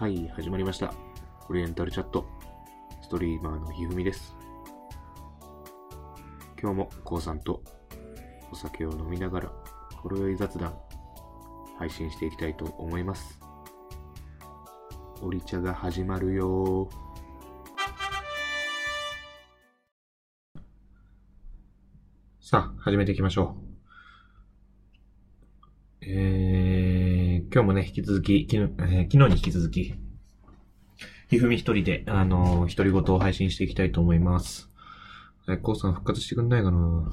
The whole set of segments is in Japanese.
はい、始まりました。オリエンタルチャット。ストリーマーのひふみです。今日もこうさんとお酒を飲みながら、ほろ酔い雑談、配信していきたいと思います。オリ茶が始まるよさあ、始めていきましょう。えー、今日もね、引き続き、きのえー昨日に引き続き、ひふみ一人で、あのー、独り言を配信していきたいと思います。えー、こうさん復活してくんないかな？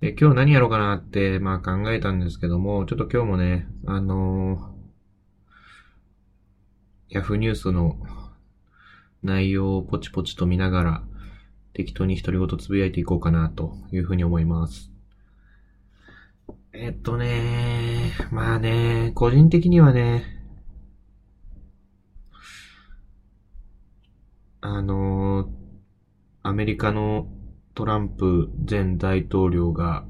で、今日何やろうかなって、まあ考えたんですけども、ちょっと今日もね、あのー、ヤフーニュースの内容をポチポチと見ながら、適当に独り言つぶやいていこうかなというふうに思います。えっとね、まあね、個人的にはね、あのアメリカのトランプ前大統領が、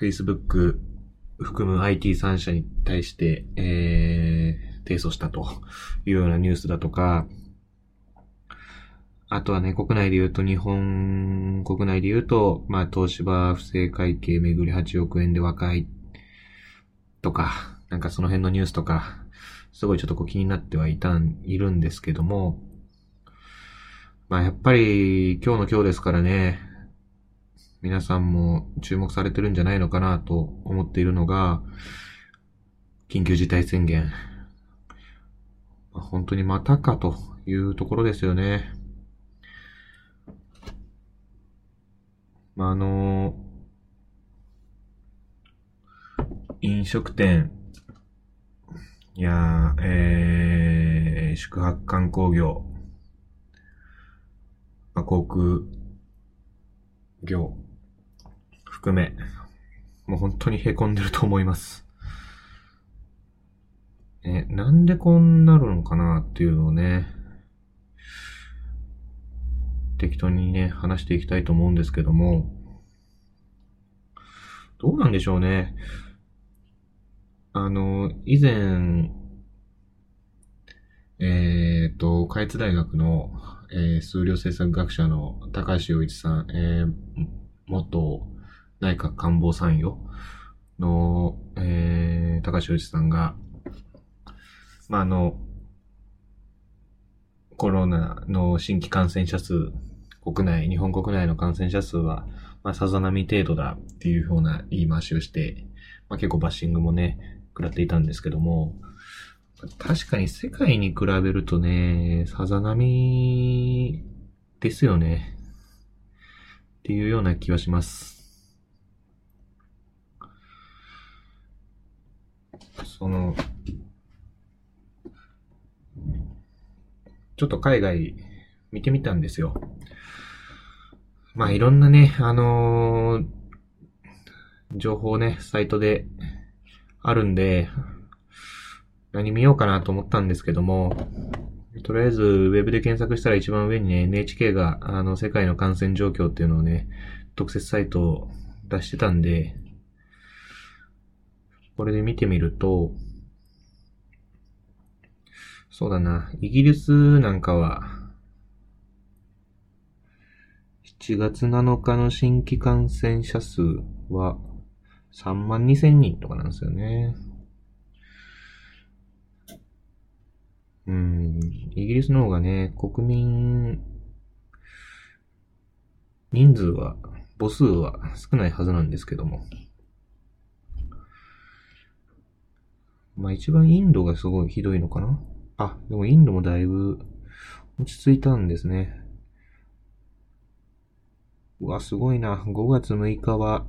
Facebook 含む IT 3社に対して、えー、提訴したというようなニュースだとか、あとはね、国内で言うと、日本国内で言うと、まあ、東芝不正会計めぐり8億円で和解とか、なんかその辺のニュースとか、すごいちょっとこう気になってはいたん、いるんですけども、まあやっぱり今日の今日ですからね、皆さんも注目されてるんじゃないのかなと思っているのが、緊急事態宣言。本当にまたかというところですよね。まあ、あの飲食店。いや、えー、宿泊観光業、まあ、航空業。含め、もう本当に凹んでると思います。え、なんでこんなるのかなっていうのをね、適当にね、話していきたいと思うんですけども、どうなんでしょうね。あの、以前、えっ、と、開津大学の、えー数量政策学者の高橋洋一さん、えー元内閣官房参与の、えー高橋洋一さんが、まあ、あの、コロナの新規感染者数、国内、日本国内の感染者数は、まあ、さざ波程度だっていうふうな言い回しをして、まあ、結構バッシングもね、食らっていたんですけども、確かに世界に比べるとね、さざ波ですよね。っていうような気はします。その、ちょっと海外見てみたんですよ。まあいろんなね、あのー情報ね、サイトであるんで、何見ようかなと思ったんですけども、とりあえず、ウェブで検索したら一番上にね、NHK が、あの、世界の感染状況っていうのをね、特設サイトを出してたんで、これで見てみると、そうだな、イギリスなんかは、7月7日の新規感染者数は3万2千人とかなんですよね。うん、イギリスの方がね、国民、人数は、母数は少ないはずなんですけども。まあ一番インドがすごいひどいのかな？あ、でもインドもだいぶ落ち着いたんですね。うわ、すごいな。5月6日は、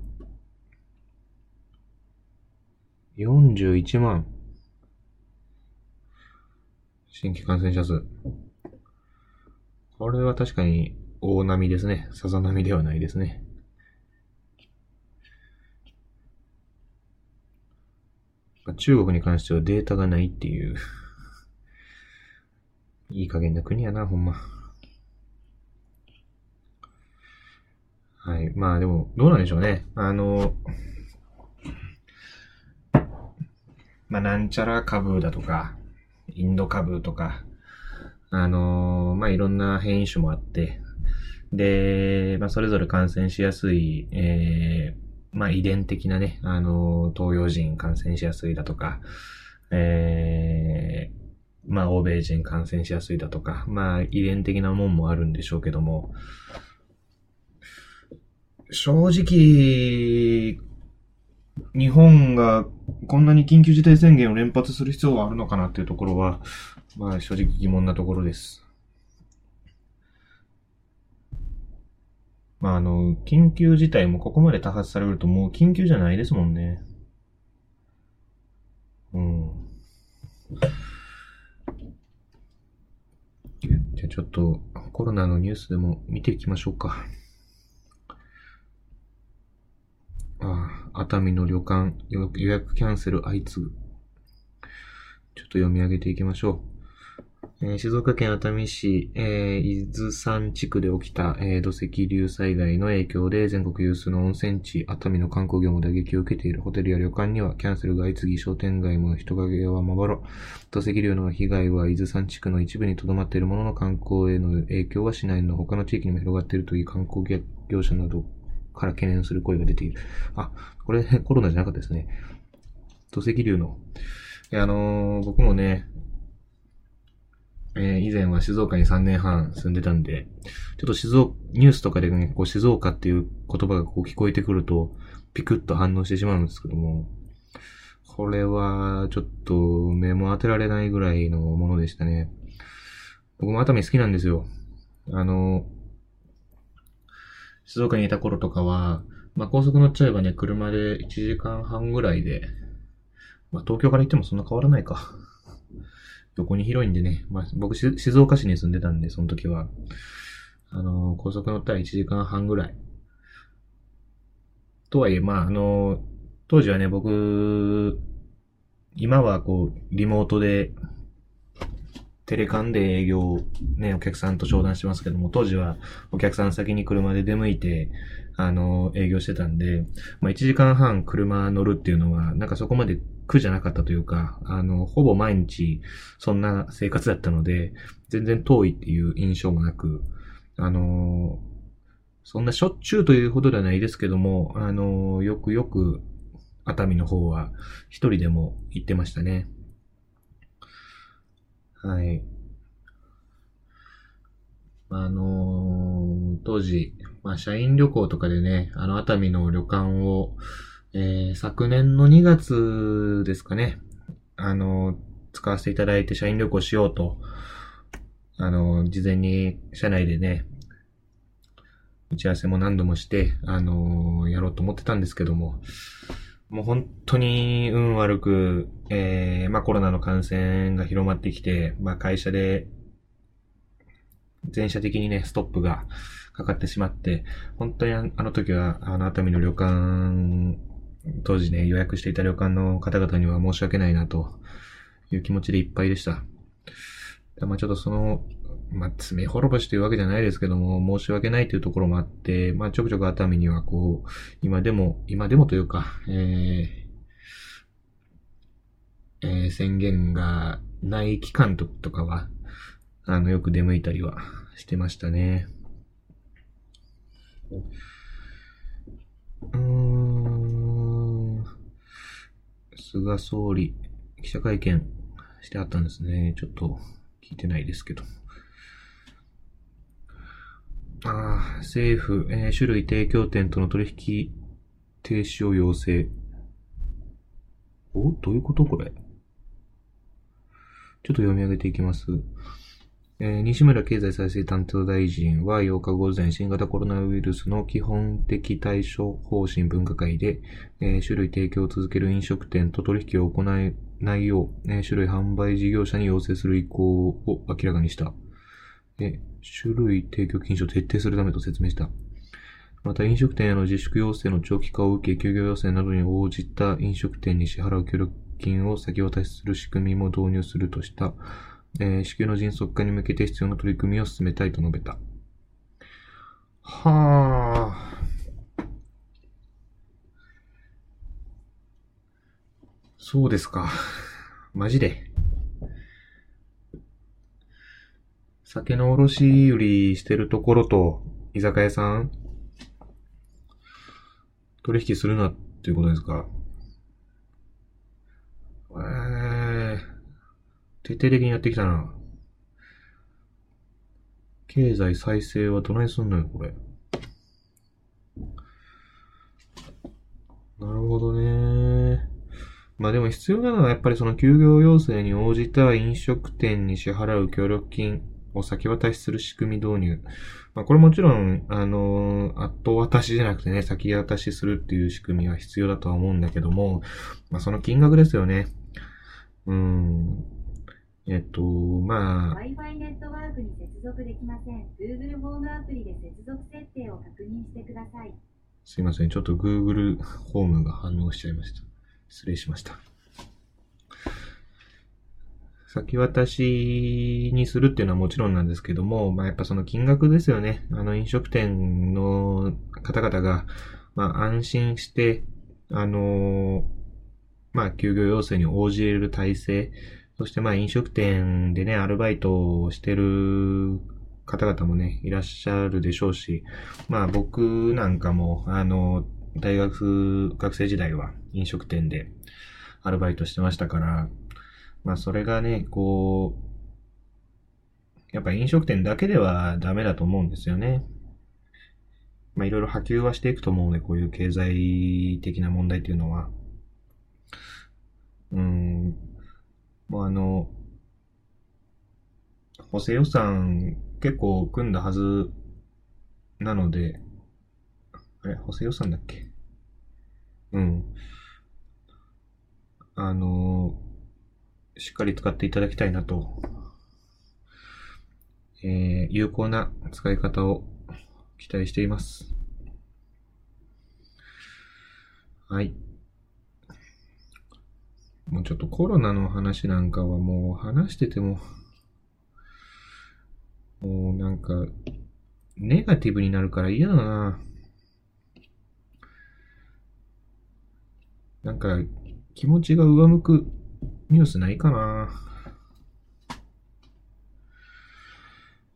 41万。新規感染者数。これは確かに大波ですね。さざ波ではないですね。中国に関してはデータがないっていう。いい加減な国やな、ほんま。はい。まあでも、どうなんでしょうね。あの、まあ、なんちゃら株だとか、インド株とか、あの、まあ、いろんな変異種もあって、で、まあ、それぞれ感染しやすい、えー、まあ、遺伝的なね、あの、東洋人感染しやすいだとか、えー、まあ、欧米人感染しやすいだとか、まあ、遺伝的なもんもあるんでしょうけども、正直、日本がこんなに緊急事態宣言を連発する必要はあるのかなっていうところは、まあ正直疑問なところです。まああの、緊急事態もここまで多発されるともう緊急じゃないですもんね。うん。じゃあちょっとコロナのニュースでも見ていきましょうか。ああ、熱海の旅館予約キャンセル相次ぐ。ちょっと読み上げていきましょう。えー、静岡県熱海市、えー、伊豆山地区で起きた、えー、土石流災害の影響で全国有数の温泉地、熱海の観光業も打撃を受けているホテルや旅館にはキャンセルが相次ぎ商店街も人影はまばら。土石流の被害は伊豆山地区の一部にとどまっているものの観光への影響は市内の他の地域にも広がっているという観光業者などから懸念する声が出ている。あ、これ コロナじゃなかったですね。土石流の。いや、あのー、僕もね、えー、以前は静岡に3年半住んでたんで、ちょっと静岡、ニュースとかでね、こう静岡っていう言葉がこう聞こえてくると、ピクッと反応してしまうんですけども、これは、ちょっと目も当てられないぐらいのものでしたね。僕も熱海好きなんですよ。あの、静岡にいた頃とかは、まあ、高速乗っちゃえばね、車で1時間半ぐらいで、まあ、東京から行ってもそんな変わらないか。横に広いんでね、まあ、僕、静岡市に住んでたんで、その時は。あの、高速乗ったら1時間半ぐらい。とはいえ、まあ、あの、当時はね、僕、今はこう、リモートで、テレカンで営業、ね、お客さんと商談してますけども、当時はお客さん先に車で出向いて、あの、営業してたんで、まあ、1時間半車乗るっていうのは、なんかそこまで苦じゃなかったというか、あの、ほぼ毎日そんな生活だったので、全然遠いっていう印象もなく、あの、そんなしょっちゅうというほどではないですけども、あの、よくよく熱海の方は一人でも行ってましたね。はい。あのー、当時、まあ、社員旅行とかでね、あの、熱海の旅館を、えー、昨年の2月ですかね、あの、使わせていただいて社員旅行しようと、あの、事前に社内でね、打ち合わせも何度もして、あのやろうと思ってたんですけども、もう本当に運悪く、えー、まあコロナの感染が広まってきて、まあ会社で全社的にね、ストップがかかってしまって、本当にあの時は、あの熱海の旅館、当時ね、予約していた旅館の方々には申し訳ないなという気持ちでいっぱいでした。まあちょっとその、まあ、罪滅ぼしというわけじゃないですけども、申し訳ないというところもあって、まあ、ちょくちょく熱海にはこう、今でも、今でもというか、えー、えー、宣言がない期間とかは、あの、よく出向いたりはしてましたね。うーん。菅総理、記者会見してあったんですね。ちょっと聞いてないですけど。あ、政府、えー、種類提供店との取引停止を要請。おどういうことこれ？ちょっと読み上げていきます。えー、西村経済再生担当大臣は8日午前、新型コロナウイルスの基本的対処方針分科会で、えー、種類提供を続ける飲食店と取引を行えないよう、えー、種類販売事業者に要請する意向を明らかにした。え種類提供禁止を徹底するためと説明した。また飲食店への自粛要請の長期化を受け、休業要請などに応じた飲食店に支払う協力金を先渡しする仕組みも導入するとした。えー、支給の迅速化に向けて必要な取り組みを進めたいと述べた。はあ。そうですか。マジで。酒の卸売りしてるところと、居酒屋さん、取引するなっていうことですか？えー、徹底的にやってきたな。経済再生はどないすんのよ、これ。なるほどね。まあでも必要なのはやっぱりその休業要請に応じた飲食店に支払う協力金を先渡しする仕組み導入。まあこれもちろん、あのー、後渡しじゃなくてね、先渡しするっていう仕組みは必要だとは思うんだけども、まあその金額ですよね。うん。えっと、まあ。Wi-Fi ネットワークに接続できません。Google ホームアプリで接続設定を確認してください。すいません。ちょっと Google ホームが反応しちゃいました。失礼しました。先渡しにするっていうのはもちろんなんですけども、まあやっぱその金額ですよね。あの飲食店の方々が、まあ安心して、あのまあ休業要請に応じれる体制、そしてまあ飲食店でね、アルバイトをしてる方々もね、いらっしゃるでしょうし、まあ僕なんかも、あの、大学、学生時代は飲食店でアルバイトしてましたから、まあそれがね、こう、やっぱ飲食店だけではダメだと思うんですよね。まあいろいろ波及はしていくと思うので、こういう経済的な問題っていうのは。うん、もうあの、補正予算結構組んだはずなので、あれ補正予算だっけ？うん。あのしっかり使っていただきたいなと、えー、有効な使い方を期待しています。はい。もうちょっとコロナの話なんかはもう話してても、もうなんか、ネガティブになるから嫌だな。なんか、気持ちが上向くニュースないかな。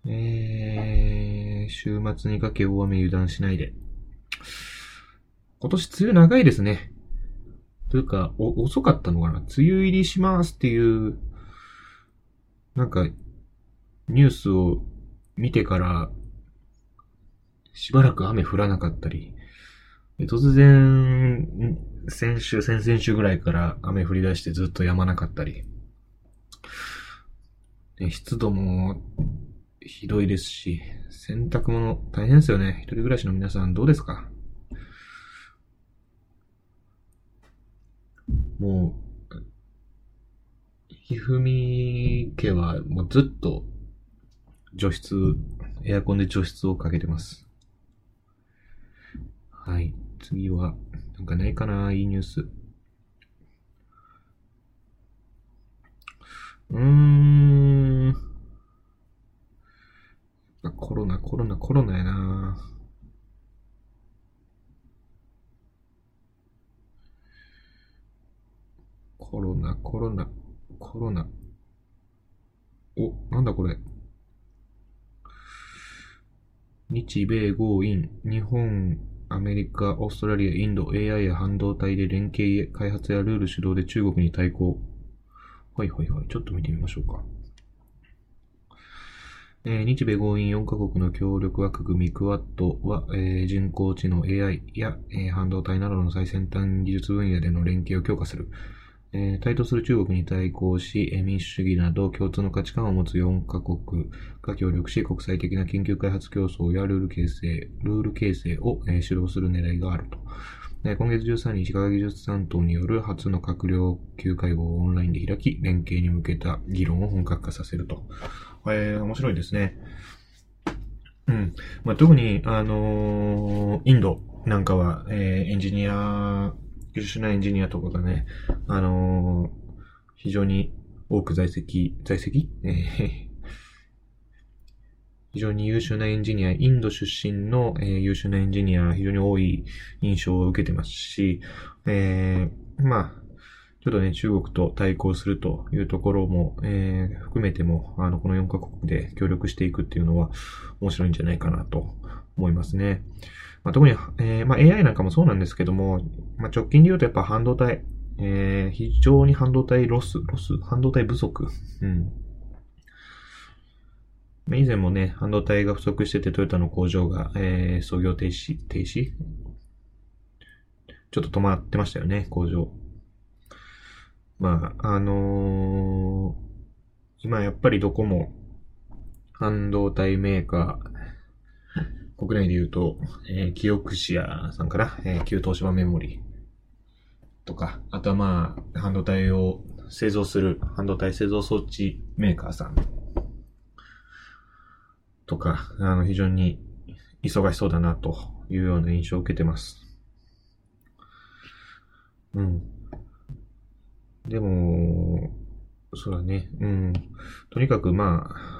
えー、週末にかけ大雨油断しないで。今年梅雨長いですね。というか、お、遅かったのかな梅雨入りしますっていう、なんか、ニュースを見てから、しばらく雨降らなかったり、突然、先週、先々週ぐらいから雨降り出してずっと止まなかったり、湿度もひどいですし、洗濯物大変ですよね。一人暮らしの皆さんどうですか？もう、ひふみ家はもうずっと除湿、エアコンで除湿をかけてます。はい。次は、なんかないかないいニュース。うーん。コロナ、コロナ、コロナやなコロナ、コロナ、コロナ。お、なんだこれ。日米豪印、日本、アメリカ、オーストラリア、インド、AI や半導体で連携開発やルール主導で中国に対抗。はいはいはい。ちょっと見てみましょうか。えー、日米合意4カ国の協力枠組みクワッドは、えー、人工知能 AI や、えー、半導体などの最先端技術分野での連携を強化する。えー、対等する中国に対抗し、民主主義など共通の価値観を持つ4カ国が協力し、国際的な研究開発競争やルール形成、ルール形成を、えー、主導する狙いがあると。えー、今月13日、科学技術担当による初の閣僚級会合をオンラインで開き、連携に向けた議論を本格化させると。えー、面白いですね。うん。まあ、特に、あのー、インドなんかは、え、エンジニア優秀なエンジニアとかがね、あのー、非常に多く在籍、在籍、非常に優秀なエンジニア、インド出身の、えー、優秀なエンジニア、非常に多い印象を受けてますし、えー、まあ、ちょっとね、中国と対抗するというところも、えー、含めても、あの、この4カ国で協力していくっていうのは面白いんじゃないかなと思いますね。まあ、特に、えー、まあ、AI なんかもそうなんですけども、まあ、直近で言うとやっぱ半導体、えー、非常に半導体ロス、ロス、半導体不足。うん。以前もね、半導体が不足しててトヨタの工場が、えー、操業停止、停止ちょっと止まってましたよね、工場。まあ、あのー、今やっぱりどこも半導体メーカー、国内で言うと、えー、キオクシアさんから、えー、旧東芝メモリとか、あとはまあ、半導体を製造する半導体製造装置メーカーさんとか、あの、非常に忙しそうだなというような印象を受けてます。うん。でも、そうだね。うん。とにかくまあ、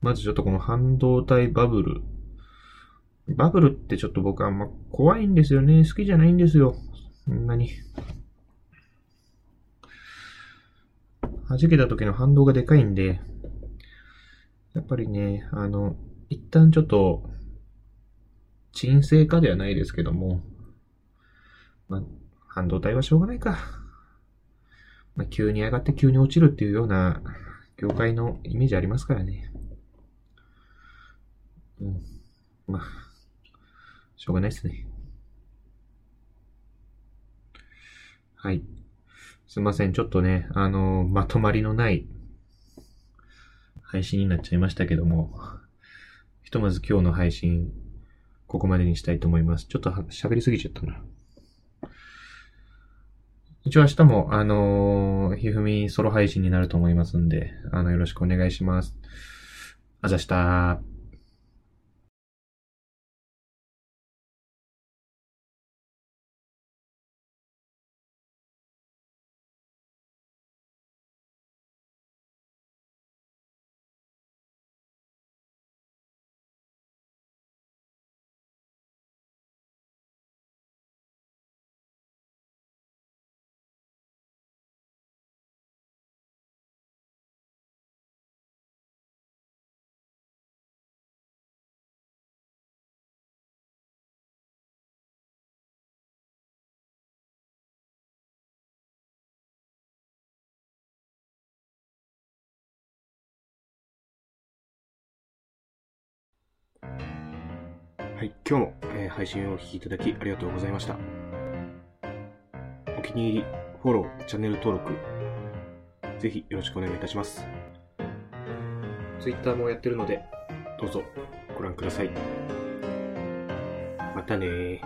まずちょっとこの半導体バブル。バブルってちょっと僕はあんま怖いんですよね。好きじゃないんですよ。そんなに。弾けた時の反動がでかいんで、やっぱりね、あの、一旦ちょっと、沈静化ではないですけども、まあ、半導体はしょうがないか。まあ、急に上がって急に落ちるっていうような業界のイメージありますからね。うん。まあ、しょうがないですね。はい。すいません。ちょっとね、あのー、まとまりのない配信になっちゃいましたけども、ひとまず今日の配信、ここまでにしたいと思います。ちょっと喋りすぎちゃったな。一応明日も、あのー、ひふみソロ配信になると思いますんで、あの、よろしくお願いします。あざした。はい、今日も、えー、配信をお聴きいただきありがとうございました。お気に入り、フォロー、チャンネル登録、ぜひよろしくお願いいたします。Twitter もやってるので、どうぞご覧ください。またね